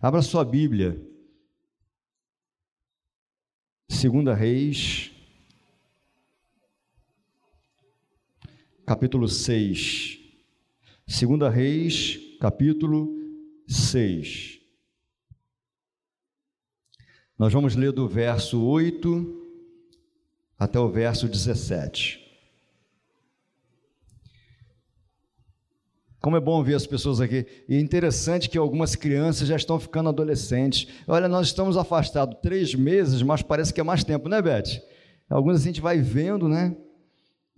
Abra sua Bíblia. Segunda Reis, capítulo 6. Segunda Reis, capítulo 6. Nós vamos ler do verso 8 até o verso 17. Como é bom ver as pessoas aqui. E é interessante que algumas crianças já estão ficando adolescentes. Olha, nós estamos afastados três meses, mas parece que é mais tempo, né, Beth? Alguns assim a gente vai vendo, né?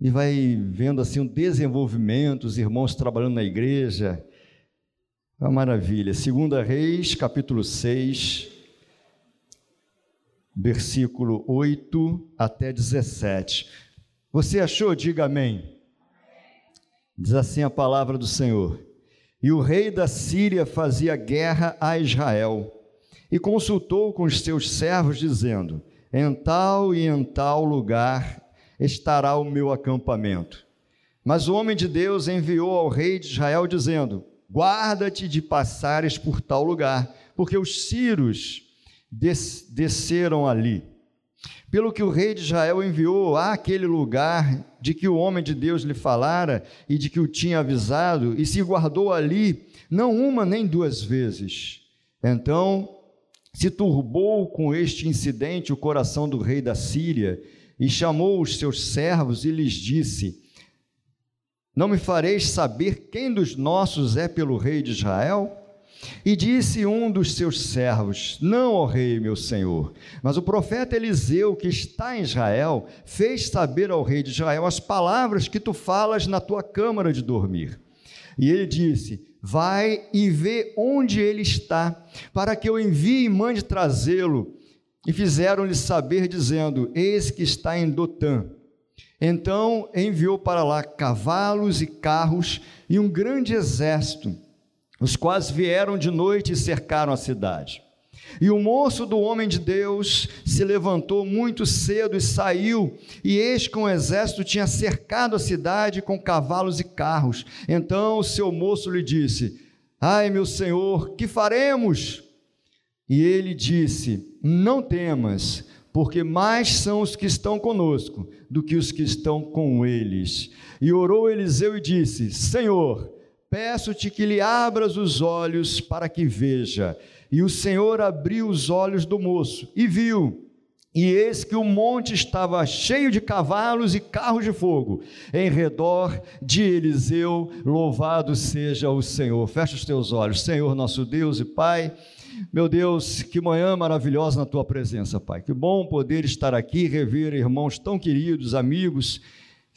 E vai vendo assim o um desenvolvimento, os irmãos trabalhando na igreja. Uma maravilha. Segunda Reis, capítulo 6, versículo 8 até 17. Você achou? Diga amém. Diz assim a palavra do Senhor: E o rei da Síria fazia guerra a Israel, e consultou com os seus servos, dizendo: Em tal e em tal lugar estará o meu acampamento. Mas o homem de Deus enviou ao rei de Israel, dizendo: Guarda-te de passares por tal lugar, porque os sírios des desceram ali. Pelo que o rei de Israel enviou àquele lugar de que o homem de Deus lhe falara e de que o tinha avisado, e se guardou ali, não uma nem duas vezes. Então se turbou com este incidente o coração do rei da Síria, e chamou os seus servos e lhes disse: Não me fareis saber quem dos nossos é pelo rei de Israel? E disse um dos seus servos: Não, ó rei, meu senhor. Mas o profeta Eliseu, que está em Israel, fez saber ao rei de Israel as palavras que tu falas na tua câmara de dormir. E ele disse: Vai e vê onde ele está, para que eu envie e mande trazê-lo. E fizeram-lhe saber, dizendo: Eis que está em Dotã. Então enviou para lá cavalos e carros e um grande exército os quais vieram de noite e cercaram a cidade. E o moço do homem de Deus se levantou muito cedo e saiu, e eis que um exército tinha cercado a cidade com cavalos e carros. Então o seu moço lhe disse: Ai, meu senhor, que faremos? E ele disse: Não temas, porque mais são os que estão conosco do que os que estão com eles. E orou Eliseu e disse: Senhor, Peço-te que lhe abras os olhos para que veja. E o Senhor abriu os olhos do moço e viu. E eis que o monte estava cheio de cavalos e carros de fogo em redor de Eliseu. Louvado seja o Senhor. Fecha os teus olhos, Senhor, nosso Deus e Pai. Meu Deus, que manhã maravilhosa na tua presença, Pai. Que bom poder estar aqui, rever irmãos tão queridos, amigos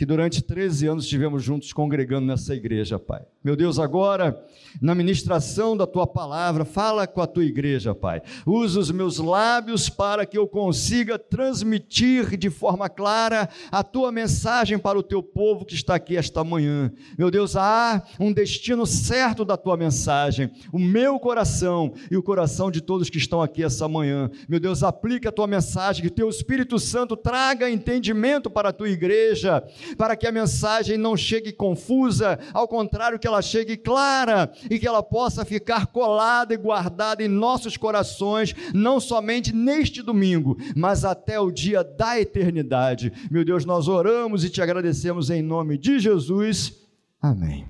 que durante 13 anos estivemos juntos congregando nessa igreja, Pai. Meu Deus, agora, na ministração da tua palavra, fala com a tua igreja, Pai. Usa os meus lábios para que eu consiga transmitir de forma clara a tua mensagem para o teu povo que está aqui esta manhã. Meu Deus, há um destino certo da tua mensagem, o meu coração e o coração de todos que estão aqui essa manhã. Meu Deus, aplica a tua mensagem, que teu Espírito Santo traga entendimento para a tua igreja para que a mensagem não chegue confusa, ao contrário, que ela chegue clara e que ela possa ficar colada e guardada em nossos corações, não somente neste domingo, mas até o dia da eternidade. Meu Deus, nós oramos e te agradecemos em nome de Jesus. Amém.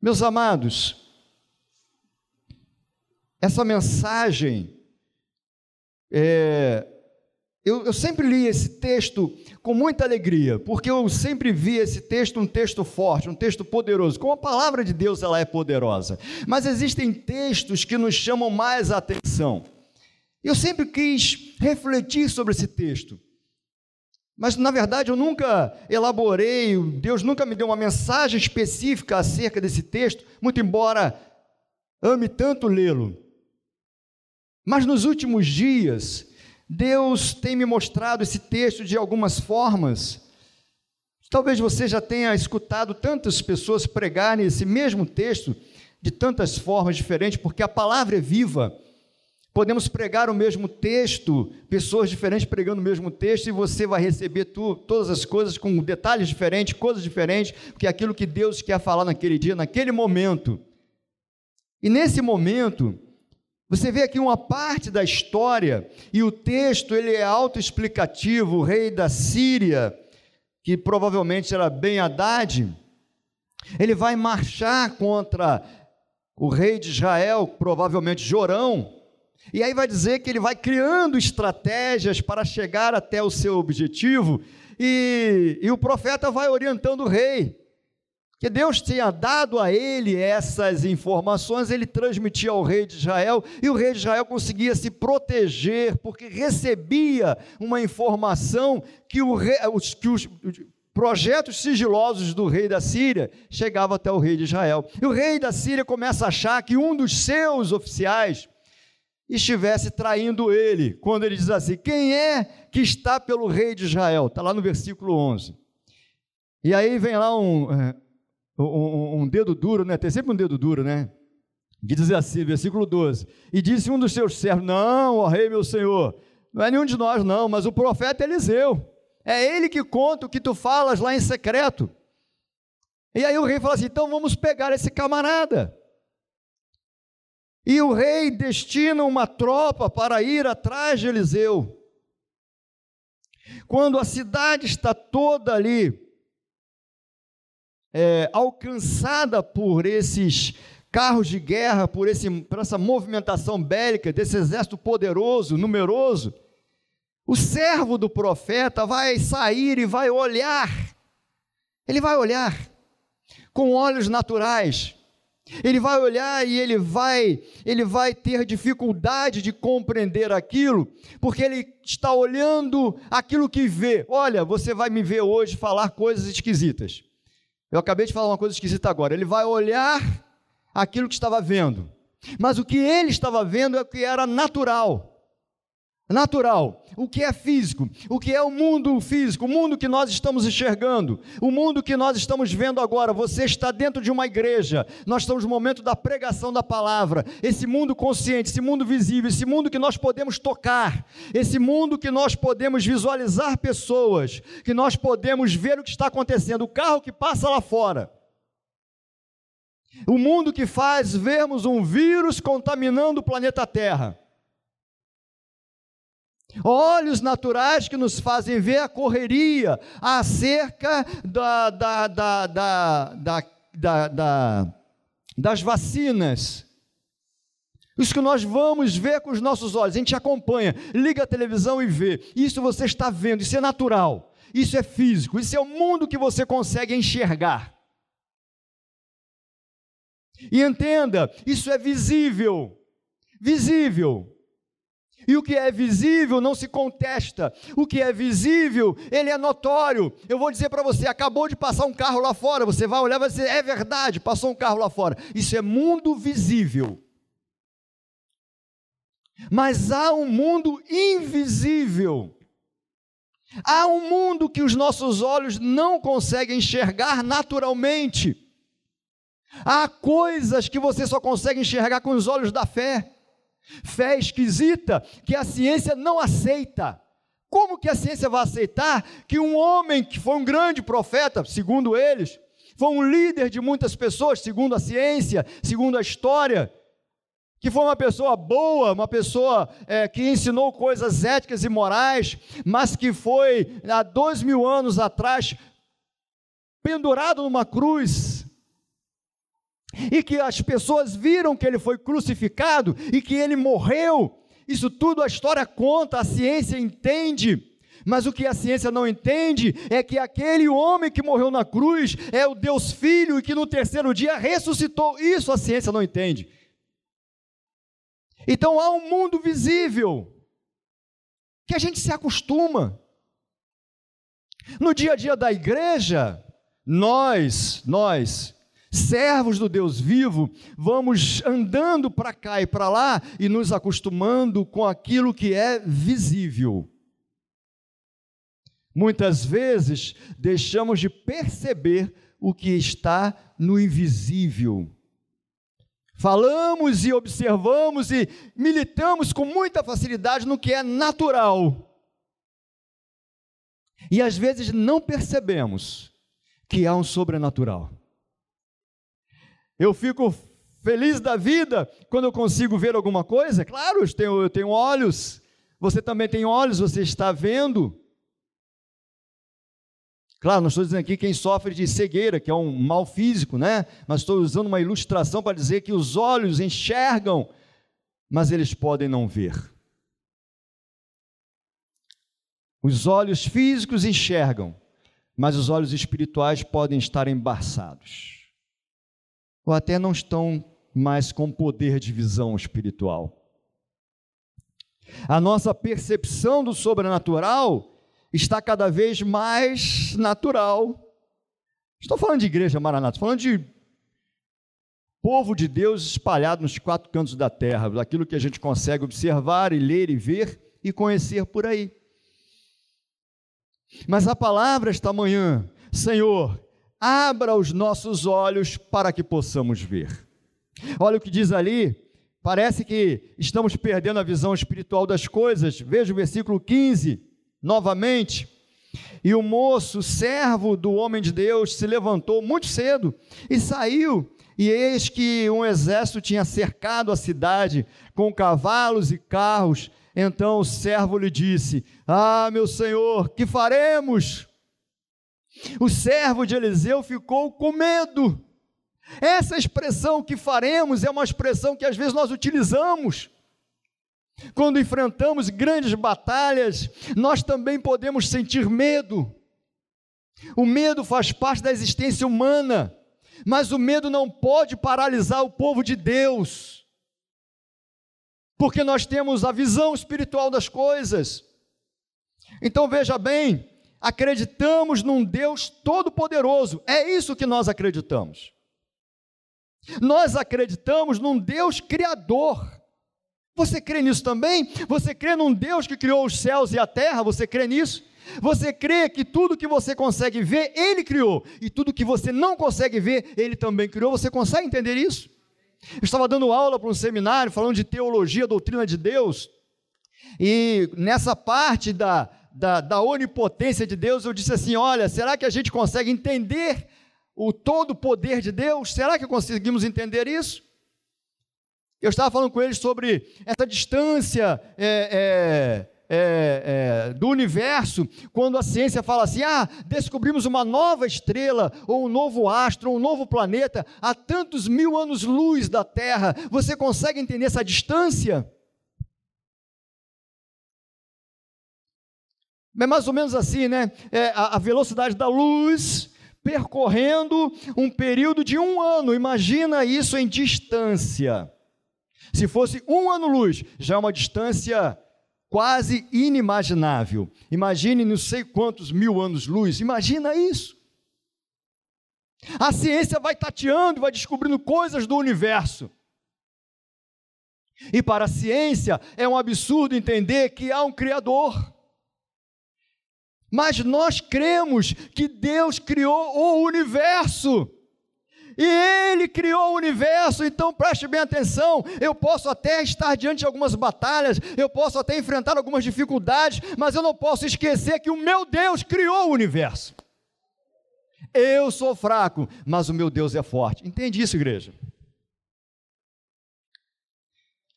Meus amados, essa mensagem é, eu, eu, sempre li esse texto com muita alegria, porque eu sempre vi esse texto um texto forte, um texto poderoso. Como a palavra de Deus ela é poderosa, mas existem textos que nos chamam mais a atenção. Eu sempre quis refletir sobre esse texto, mas na verdade eu nunca elaborei, Deus nunca me deu uma mensagem específica acerca desse texto, muito embora ame tanto lê-lo. Mas nos últimos dias Deus tem me mostrado esse texto de algumas formas. Talvez você já tenha escutado tantas pessoas pregarem esse mesmo texto de tantas formas diferentes, porque a palavra é viva. Podemos pregar o mesmo texto, pessoas diferentes pregando o mesmo texto, e você vai receber tu, todas as coisas com detalhes diferentes, coisas diferentes, porque é aquilo que Deus quer falar naquele dia, naquele momento. E nesse momento, você vê aqui uma parte da história e o texto ele é autoexplicativo. O rei da Síria, que provavelmente era Ben Haddad, ele vai marchar contra o rei de Israel, provavelmente Jorão, e aí vai dizer que ele vai criando estratégias para chegar até o seu objetivo, e, e o profeta vai orientando o rei que Deus tinha dado a ele essas informações, ele transmitia ao rei de Israel, e o rei de Israel conseguia se proteger, porque recebia uma informação que, o rei, que os projetos sigilosos do rei da Síria chegavam até o rei de Israel. E o rei da Síria começa a achar que um dos seus oficiais estivesse traindo ele, quando ele diz assim: Quem é que está pelo rei de Israel? Está lá no versículo 11. E aí vem lá um, eh, um, um, dedo duro, né? Tem sempre um dedo duro, né? Que diz assim, versículo 12: E disse um dos seus servos: Não, ó rei, meu senhor, não é nenhum de nós, não, mas o profeta Eliseu. É ele que conta o que tu falas lá em secreto. E aí o rei fala assim: então vamos pegar esse camarada. E o rei destina uma tropa para ir atrás de Eliseu. Quando a cidade está toda ali é, alcançada por esses carros de guerra, por, esse, por essa movimentação bélica, desse exército poderoso, numeroso, o servo do profeta vai sair e vai olhar, ele vai olhar com olhos naturais, ele vai olhar e ele vai, ele vai ter dificuldade de compreender aquilo, porque ele está olhando aquilo que vê. Olha, você vai me ver hoje falar coisas esquisitas. Eu acabei de falar uma coisa esquisita agora. Ele vai olhar aquilo que estava vendo. Mas o que ele estava vendo é o que era natural natural, o que é físico, o que é o mundo físico, o mundo que nós estamos enxergando, o mundo que nós estamos vendo agora. Você está dentro de uma igreja, nós estamos no momento da pregação da palavra. Esse mundo consciente, esse mundo visível, esse mundo que nós podemos tocar, esse mundo que nós podemos visualizar pessoas, que nós podemos ver o que está acontecendo, o carro que passa lá fora. O mundo que faz vermos um vírus contaminando o planeta Terra olhos naturais que nos fazem ver a correria acerca da, da, da, da, da das vacinas. Isso que nós vamos ver com os nossos olhos, a gente acompanha, liga a televisão e vê. Isso você está vendo, isso é natural, isso é físico, isso é o mundo que você consegue enxergar. E entenda, isso é visível, visível. E o que é visível não se contesta. O que é visível, ele é notório. Eu vou dizer para você: acabou de passar um carro lá fora. Você vai olhar e vai dizer: é verdade, passou um carro lá fora. Isso é mundo visível. Mas há um mundo invisível. Há um mundo que os nossos olhos não conseguem enxergar naturalmente. Há coisas que você só consegue enxergar com os olhos da fé. Fé esquisita que a ciência não aceita. Como que a ciência vai aceitar que um homem que foi um grande profeta, segundo eles, foi um líder de muitas pessoas, segundo a ciência, segundo a história, que foi uma pessoa boa, uma pessoa é, que ensinou coisas éticas e morais, mas que foi há dois mil anos atrás pendurado numa cruz, e que as pessoas viram que ele foi crucificado e que ele morreu. Isso tudo a história conta, a ciência entende. Mas o que a ciência não entende é que aquele homem que morreu na cruz é o Deus Filho e que no terceiro dia ressuscitou. Isso a ciência não entende. Então há um mundo visível que a gente se acostuma. No dia a dia da igreja, nós, nós servos do Deus vivo, vamos andando para cá e para lá e nos acostumando com aquilo que é visível. Muitas vezes deixamos de perceber o que está no invisível. Falamos e observamos e militamos com muita facilidade no que é natural. E às vezes não percebemos que há um sobrenatural. Eu fico feliz da vida quando eu consigo ver alguma coisa? Claro, eu tenho, eu tenho olhos. Você também tem olhos, você está vendo. Claro, não estou dizendo aqui quem sofre de cegueira, que é um mal físico, né? Mas estou usando uma ilustração para dizer que os olhos enxergam, mas eles podem não ver. Os olhos físicos enxergam, mas os olhos espirituais podem estar embaçados. Ou até não estão mais com poder de visão espiritual. A nossa percepção do sobrenatural está cada vez mais natural. Estou falando de igreja Maranata, estou falando de povo de Deus espalhado nos quatro cantos da terra, daquilo que a gente consegue observar e ler e ver e conhecer por aí. Mas a palavra esta manhã, Senhor, abra os nossos olhos para que possamos ver. Olha o que diz ali, parece que estamos perdendo a visão espiritual das coisas. Veja o versículo 15 novamente. E o moço, servo do homem de Deus, se levantou muito cedo e saiu. E eis que um exército tinha cercado a cidade com cavalos e carros. Então o servo lhe disse: Ah, meu senhor, que faremos? O servo de Eliseu ficou com medo. Essa expressão que faremos é uma expressão que às vezes nós utilizamos quando enfrentamos grandes batalhas, nós também podemos sentir medo. O medo faz parte da existência humana, mas o medo não pode paralisar o povo de Deus, porque nós temos a visão espiritual das coisas. Então veja bem, acreditamos num Deus todo-poderoso, é isso que nós acreditamos. Nós acreditamos num Deus criador. Você crê nisso também? Você crê num Deus que criou os céus e a terra? Você crê nisso? Você crê que tudo que você consegue ver, Ele criou, e tudo que você não consegue ver, Ele também criou? Você consegue entender isso? Eu estava dando aula para um seminário falando de teologia, doutrina de Deus, e nessa parte da, da, da onipotência de Deus, eu disse assim: olha, será que a gente consegue entender o todo poder de Deus? Será que conseguimos entender isso? Eu estava falando com eles sobre essa distância é, é, é, é, do universo, quando a ciência fala assim: ah, descobrimos uma nova estrela, ou um novo astro, ou um novo planeta, a tantos mil anos-luz da Terra. Você consegue entender essa distância? É mais ou menos assim, né? É, a, a velocidade da luz percorrendo um período de um ano. Imagina isso em distância. Se fosse um ano-luz, já é uma distância quase inimaginável. Imagine não sei quantos mil anos-luz, imagina isso. A ciência vai tateando, vai descobrindo coisas do universo. E para a ciência é um absurdo entender que há um Criador. Mas nós cremos que Deus criou o universo. E Ele criou o universo, então preste bem atenção. Eu posso até estar diante de algumas batalhas, eu posso até enfrentar algumas dificuldades, mas eu não posso esquecer que o meu Deus criou o universo. Eu sou fraco, mas o meu Deus é forte. Entende isso, igreja?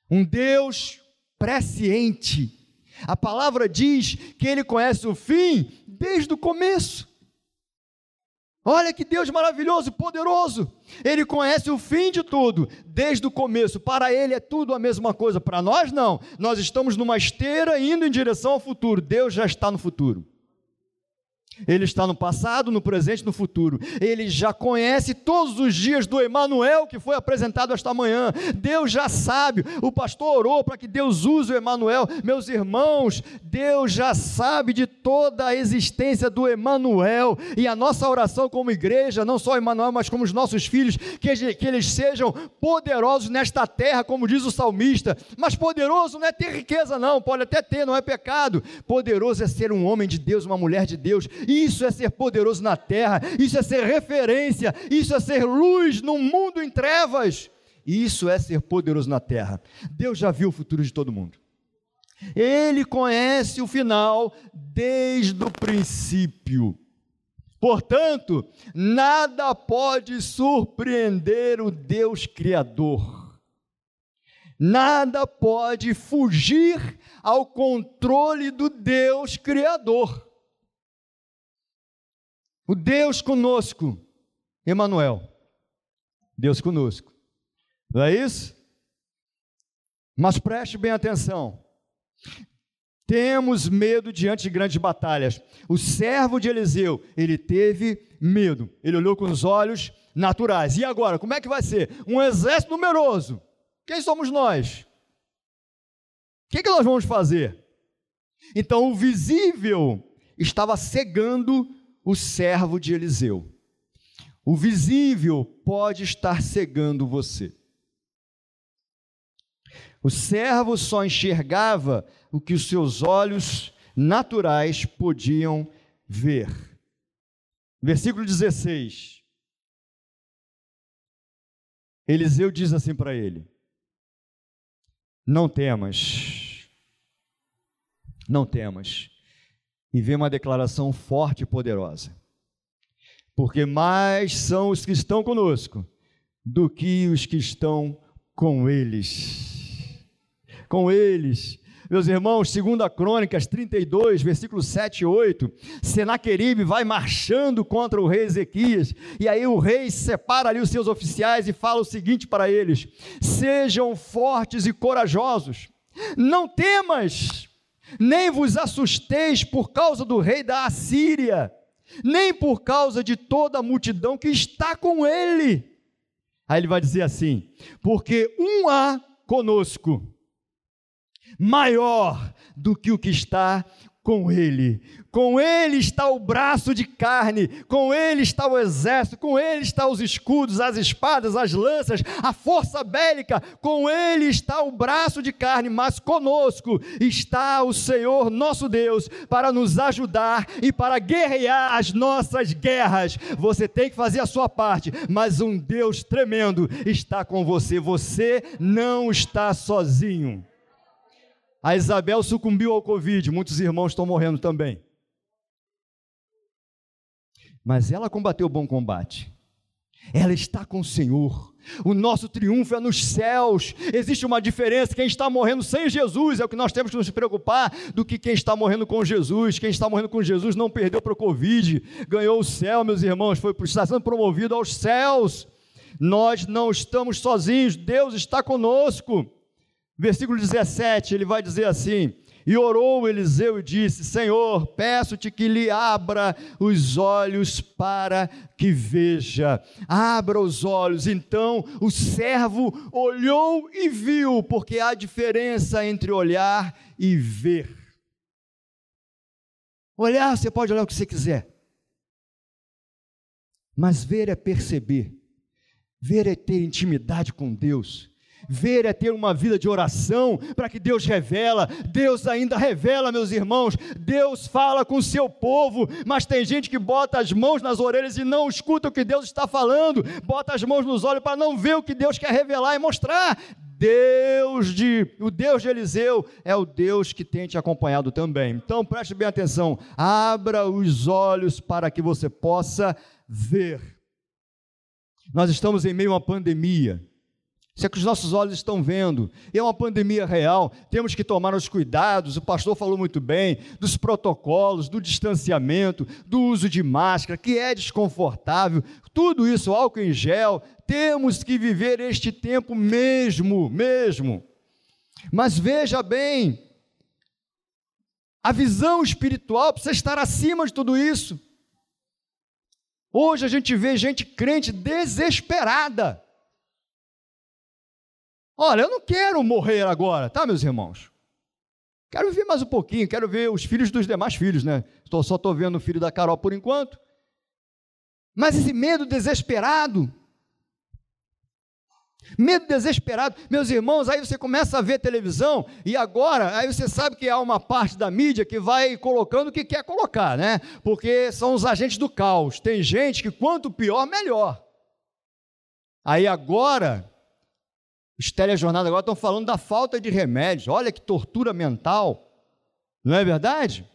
Um Deus presciente. A palavra diz que ele conhece o fim desde o começo. Olha que Deus maravilhoso, poderoso. Ele conhece o fim de tudo, desde o começo. Para ele é tudo a mesma coisa. Para nós, não. Nós estamos numa esteira indo em direção ao futuro. Deus já está no futuro. Ele está no passado, no presente e no futuro. Ele já conhece todos os dias do Emanuel que foi apresentado esta manhã. Deus já sabe. O pastor orou para que Deus use o Emanuel. Meus irmãos, Deus já sabe de toda a existência do Emanuel. E a nossa oração como igreja, não só Emanuel, mas como os nossos filhos, que, que eles sejam poderosos nesta terra, como diz o salmista. Mas poderoso não é ter riqueza, não. Pode até ter, não é pecado. Poderoso é ser um homem de Deus, uma mulher de Deus isso é ser poderoso na terra, isso é ser referência, isso é ser luz num mundo em trevas. Isso é ser poderoso na terra. Deus já viu o futuro de todo mundo. Ele conhece o final desde o princípio. Portanto, nada pode surpreender o Deus Criador. Nada pode fugir ao controle do Deus Criador. O Deus conosco, Emanuel. Deus conosco. Não é isso? Mas preste bem atenção. Temos medo diante de grandes batalhas. O servo de Eliseu, ele teve medo. Ele olhou com os olhos naturais. E agora, como é que vai ser? Um exército numeroso. Quem somos nós? O que, que nós vamos fazer? Então, o visível estava cegando o servo de Eliseu. O visível pode estar cegando você. O servo só enxergava o que os seus olhos naturais podiam ver. Versículo 16. Eliseu diz assim para ele: Não temas, não temas. E vem uma declaração forte e poderosa. Porque mais são os que estão conosco do que os que estão com eles com eles. Meus irmãos, 2 Crônicas 32, versículos 7 e 8, Senaqueribe vai marchando contra o rei Ezequias, e aí o rei separa ali os seus oficiais e fala o seguinte para eles: Sejam fortes e corajosos, não temas, nem vos assusteis por causa do rei da Assíria, nem por causa de toda a multidão que está com ele. Aí ele vai dizer assim: Porque um há conosco maior do que o que está com ele. Com ele está o braço de carne, com ele está o exército, com ele está os escudos, as espadas, as lanças, a força bélica, com ele está o braço de carne, mas conosco está o Senhor nosso Deus para nos ajudar e para guerrear as nossas guerras. Você tem que fazer a sua parte, mas um Deus tremendo está com você. Você não está sozinho. A Isabel sucumbiu ao Covid, muitos irmãos estão morrendo também. Mas ela combateu o bom combate. Ela está com o Senhor. O nosso triunfo é nos céus. Existe uma diferença. Quem está morrendo sem Jesus é o que nós temos que nos preocupar do que quem está morrendo com Jesus. Quem está morrendo com Jesus não perdeu para o Covid, ganhou o céu, meus irmãos, foi está sendo promovido aos céus. Nós não estamos sozinhos, Deus está conosco. Versículo 17, ele vai dizer assim: E orou Eliseu e disse: Senhor, peço-te que lhe abra os olhos para que veja. Abra os olhos. Então o servo olhou e viu, porque há diferença entre olhar e ver. Olhar, você pode olhar o que você quiser. Mas ver é perceber. Ver é ter intimidade com Deus Ver é ter uma vida de oração para que Deus revela. Deus ainda revela, meus irmãos. Deus fala com o seu povo, mas tem gente que bota as mãos nas orelhas e não escuta o que Deus está falando, bota as mãos nos olhos para não ver o que Deus quer revelar e mostrar. Deus de, o Deus de Eliseu é o Deus que tem te acompanhado também. Então preste bem atenção, abra os olhos para que você possa ver. Nós estamos em meio a uma pandemia. Isso é que os nossos olhos estão vendo. É uma pandemia real. Temos que tomar os cuidados. O pastor falou muito bem dos protocolos, do distanciamento, do uso de máscara, que é desconfortável. Tudo isso, álcool em gel. Temos que viver este tempo mesmo, mesmo. Mas veja bem, a visão espiritual precisa estar acima de tudo isso. Hoje a gente vê gente crente desesperada Olha, eu não quero morrer agora, tá, meus irmãos? Quero viver mais um pouquinho, quero ver os filhos dos demais filhos, né? Só estou vendo o filho da Carol por enquanto. Mas esse medo desesperado, medo desesperado, meus irmãos, aí você começa a ver televisão e agora, aí você sabe que há uma parte da mídia que vai colocando o que quer colocar, né? Porque são os agentes do caos. Tem gente que quanto pior, melhor. Aí agora, os telejornais agora estão falando da falta de remédios. Olha que tortura mental. Não é verdade?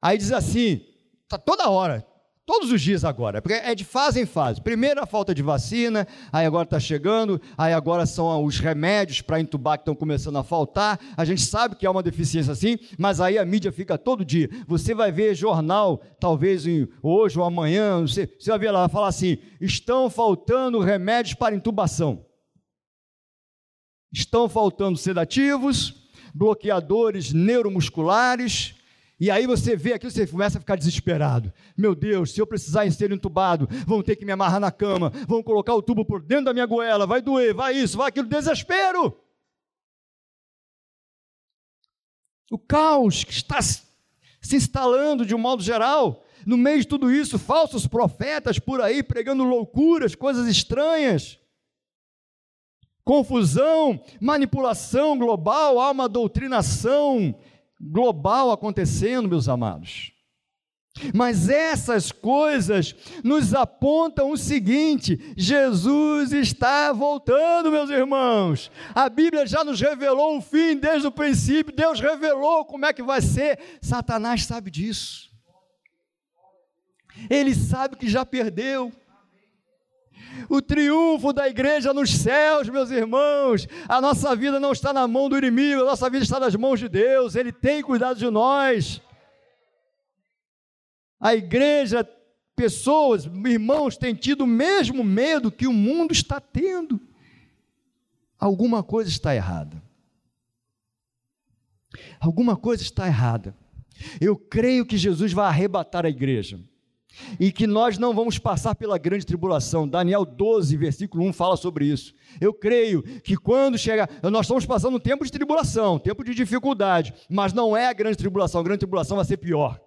Aí diz assim, tá toda hora, Todos os dias agora, porque é de fase em fase. Primeiro a falta de vacina, aí agora está chegando, aí agora são os remédios para entubar que estão começando a faltar. A gente sabe que há uma deficiência assim, mas aí a mídia fica todo dia. Você vai ver jornal, talvez hoje ou amanhã, não sei, você vai ver lá, vai falar assim: estão faltando remédios para intubação. Estão faltando sedativos, bloqueadores neuromusculares, e aí você vê aquilo, você começa a ficar desesperado. Meu Deus, se eu precisar ser entubado, vão ter que me amarrar na cama, vão colocar o tubo por dentro da minha goela, vai doer, vai isso, vai aquilo, desespero. O caos que está se instalando de um modo geral, no meio de tudo isso, falsos profetas por aí pregando loucuras, coisas estranhas confusão, manipulação global, há uma doutrinação global acontecendo, meus amados. Mas essas coisas nos apontam o seguinte: Jesus está voltando, meus irmãos. A Bíblia já nos revelou o fim desde o princípio, Deus revelou como é que vai ser. Satanás sabe disso. Ele sabe que já perdeu. O triunfo da igreja nos céus, meus irmãos. A nossa vida não está na mão do inimigo, a nossa vida está nas mãos de Deus. Ele tem cuidado de nós. A igreja, pessoas, irmãos, têm tido o mesmo medo que o mundo está tendo. Alguma coisa está errada. Alguma coisa está errada. Eu creio que Jesus vai arrebatar a igreja e que nós não vamos passar pela grande tribulação. Daniel 12, versículo 1 fala sobre isso. Eu creio que quando chegar, nós estamos passando um tempo de tribulação, tempo de dificuldade, mas não é a grande tribulação, a grande tribulação vai ser pior.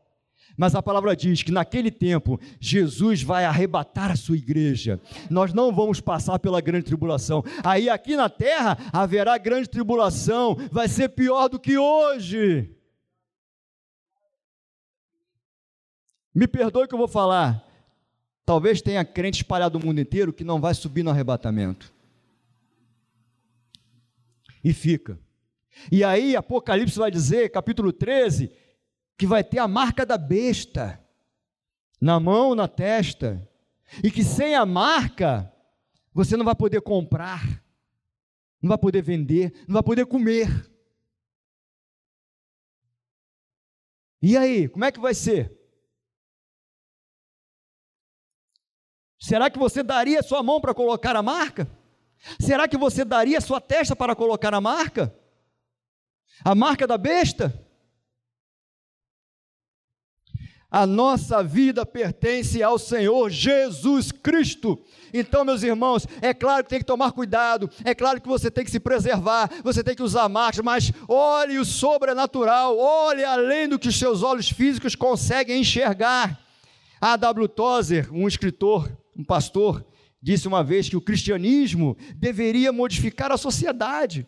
Mas a palavra diz que naquele tempo Jesus vai arrebatar a sua igreja. Nós não vamos passar pela grande tribulação. Aí aqui na terra haverá grande tribulação, vai ser pior do que hoje. Me perdoe que eu vou falar. Talvez tenha crente espalhado no mundo inteiro que não vai subir no arrebatamento. E fica. E aí, Apocalipse vai dizer, capítulo 13, que vai ter a marca da besta na mão, na testa. E que sem a marca, você não vai poder comprar, não vai poder vender, não vai poder comer. E aí, como é que vai ser? Será que você daria sua mão para colocar a marca? Será que você daria sua testa para colocar a marca? A marca da besta? A nossa vida pertence ao Senhor Jesus Cristo. Então, meus irmãos, é claro que tem que tomar cuidado, é claro que você tem que se preservar, você tem que usar máscara, mas olhe o sobrenatural, olhe além do que os seus olhos físicos conseguem enxergar. A W. Tozer, um escritor um pastor disse uma vez que o cristianismo deveria modificar a sociedade,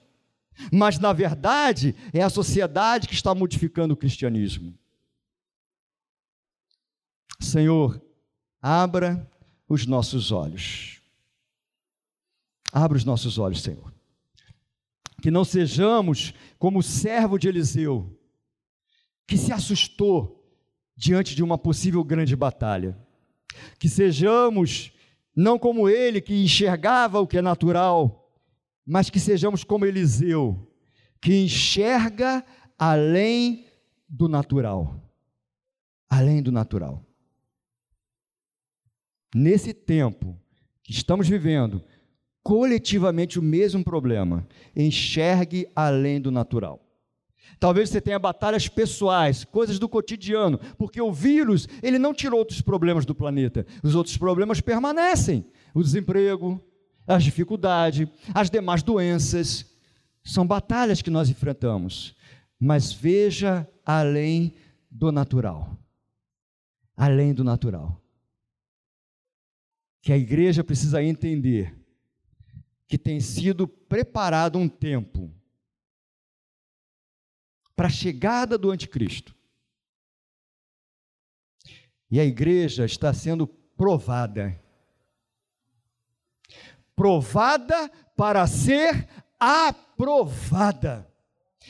mas na verdade é a sociedade que está modificando o cristianismo. Senhor, abra os nossos olhos. Abra os nossos olhos, Senhor. Que não sejamos como o servo de Eliseu, que se assustou diante de uma possível grande batalha que sejamos não como ele que enxergava o que é natural, mas que sejamos como Eliseu, que enxerga além do natural. Além do natural. Nesse tempo que estamos vivendo, coletivamente o mesmo problema. Enxergue além do natural. Talvez você tenha batalhas pessoais, coisas do cotidiano, porque o vírus, ele não tirou outros problemas do planeta. Os outros problemas permanecem. O desemprego, as dificuldades, as demais doenças. São batalhas que nós enfrentamos. Mas veja além do natural. Além do natural. Que a igreja precisa entender que tem sido preparado um tempo para a chegada do anticristo. E a igreja está sendo provada. Provada para ser aprovada.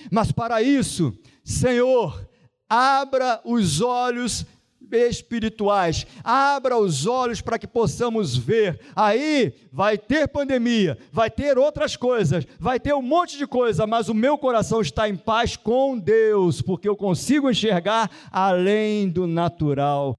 Mas para isso, Senhor, abra os olhos espirituais. Abra os olhos para que possamos ver. Aí vai ter pandemia, vai ter outras coisas, vai ter um monte de coisa, mas o meu coração está em paz com Deus, porque eu consigo enxergar além do natural.